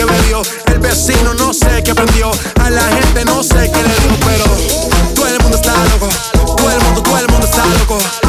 El vecino no sé qué prendió. A la gente no sé qué le dio, pero todo el mundo está loco. Todo el mundo, todo el mundo está loco.